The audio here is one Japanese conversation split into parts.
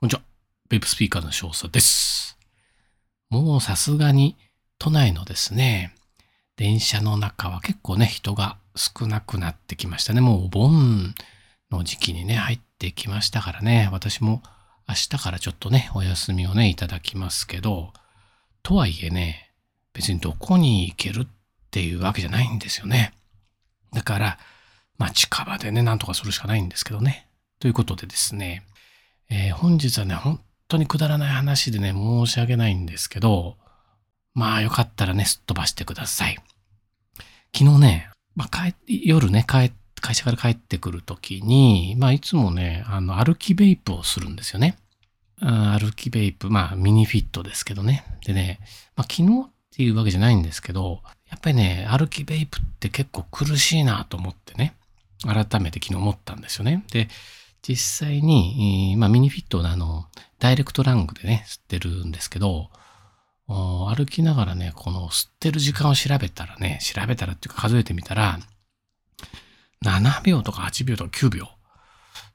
こんにちは。ベープスピーカーの少佐です。もうさすがに都内のですね、電車の中は結構ね、人が少なくなってきましたね。もうお盆の時期にね、入ってきましたからね。私も明日からちょっとね、お休みをね、いただきますけど、とはいえね、別にどこに行けるっていうわけじゃないんですよね。だから、まあ近場でね、なんとかするしかないんですけどね。ということでですね、えー本日はね、本当にくだらない話でね、申し訳ないんですけど、まあよかったらね、すっ飛ばしてください。昨日ね、まあ、夜ね、帰会社から帰ってくるときに、まあいつもね、あの、歩きベイプをするんですよね。歩きベイプ、まあミニフィットですけどね。でね、まあ昨日っていうわけじゃないんですけど、やっぱりね、歩きベイプって結構苦しいなと思ってね、改めて昨日思ったんですよね。で、実際に、まあミニフィットのあの、ダイレクトラングでね、吸ってるんですけど、歩きながらね、この吸ってる時間を調べたらね、調べたらっていうか数えてみたら、7秒とか8秒とか9秒。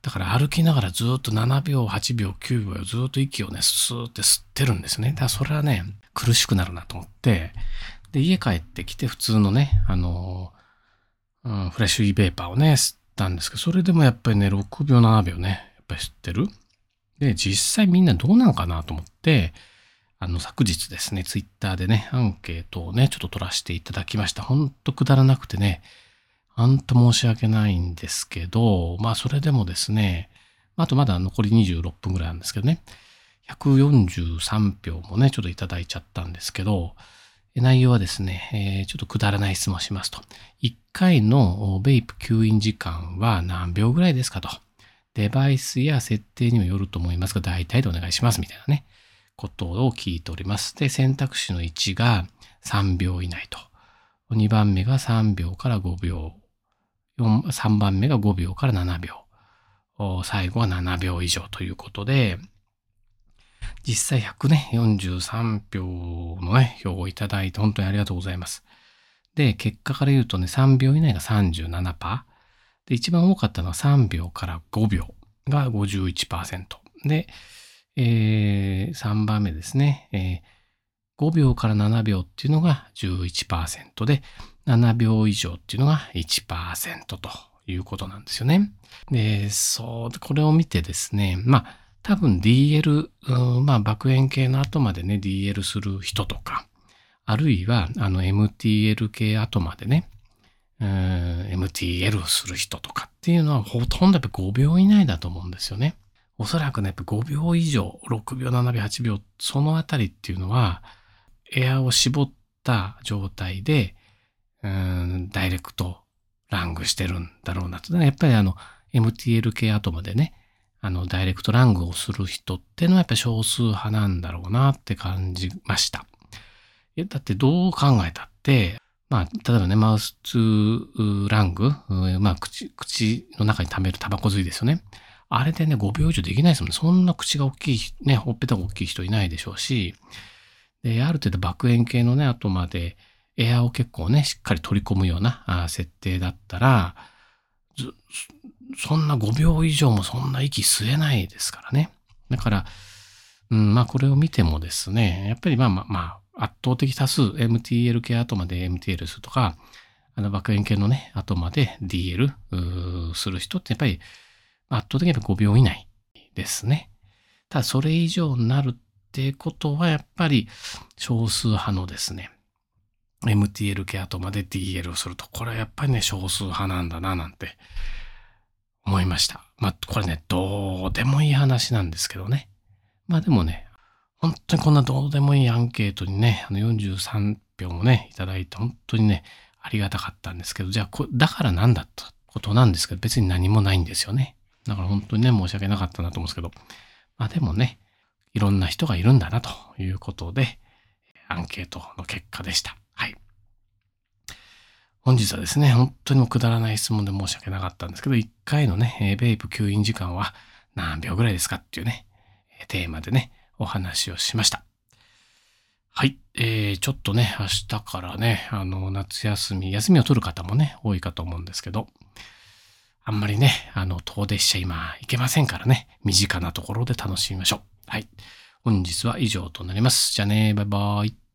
だから歩きながらずっと7秒、8秒、9秒ずっと息をね、スーって吸ってるんですね。だからそれはね、苦しくなるなと思って、で、家帰ってきて普通のね、あのうん、フレッシュイーベーパーをね、吸たんですけど、それでもやっぱりね、6秒、7秒ね、やっぱり吸ってる。で、実際みんなどうなのかなと思って、あの、昨日ですね、ツイッターでね、アンケートをね、ちょっと取らせていただきました。ほんとくだらなくてね、ほんと申し訳ないんですけど、まあ、それでもですね、あとまだ残り26分ぐらいなんですけどね、143票もね、ちょっといただいちゃったんですけど、内容はですね、ちょっとくだらない質問しますと。1回のベイプ吸引時間は何秒ぐらいですかと。デバイスや設定にもよると思いますが、大体でお願いしますみたいなね、ことを聞いております。で、選択肢の1が3秒以内と。2番目が3秒から5秒。3番目が5秒から7秒。最後は7秒以上ということで、実際100ね、43票のね、票をいただいて本当にありがとうございます。で、結果から言うとね、3秒以内が37%。で、一番多かったのは3秒から5秒が51%。で、えー3番目ですね、えー5秒から7秒っていうのが11%で、7秒以上っていうのが1%ということなんですよね。で、そう、これを見てですね、まあ、多分 DL、うんまあ、爆炎系の後までね、DL する人とか、あるいは、あの、MTL 系後までね、うん MTL をする人とかっていうのはほとんどやっぱ5秒以内だと思うんですよね。おそらくね、やっぱ5秒以上、6秒、7秒、8秒、そのあたりっていうのは、エアを絞った状態で、うんダイレクトラングしてるんだろうなと。やっぱりあの、MTL 系後までね、あの、ダイレクトラングをする人ってのはやっぱり少数派なんだろうなって感じました。だってどう考えたって、まあ、例えばね、マウスラング、まあ、口、口の中に溜めるタバコ吸いですよね。あれでね、5秒以上できないですもんね。そんな口が大きい、ね、ほっぺたが大きい人いないでしょうし、で、ある程度爆炎系のね、後までエアを結構ね、しっかり取り込むような設定だったら、ずそんな5秒以上もそんな息吸えないですからね。だから、うん、まあこれを見てもですね、やっぱりまあまあまあ、圧倒的多数、MTL 系後まで MTL するとか、あの爆炎系のね、後まで DL する人ってやっぱり圧倒的に5秒以内ですね。ただそれ以上になるってことはやっぱり少数派のですね、MTL 系後まで DL をすると、これはやっぱりね、少数派なんだな、なんて思いました。まあ、これね、どうでもいい話なんですけどね。まあでもね、本当にこんなどうでもいいアンケートにね、あの43票もね、いただいて、本当にね、ありがたかったんですけど、じゃあこ、だからなんだってことなんですけど、別に何もないんですよね。だから本当にね、申し訳なかったなと思うんですけど、まあでもね、いろんな人がいるんだなということで、アンケートの結果でした。本日はですね、本当にもくだらない質問で申し訳なかったんですけど、1回のね、えーベイプ吸引時間は何秒ぐらいですかっていうね、えテーマでね、お話をしました。はい。えー、ちょっとね、明日からね、あの、夏休み、休みを取る方もね、多いかと思うんですけど、あんまりね、あの、遠出しちゃ今行けませんからね、身近なところで楽しみましょう。はい。本日は以上となります。じゃあね、バイバイ。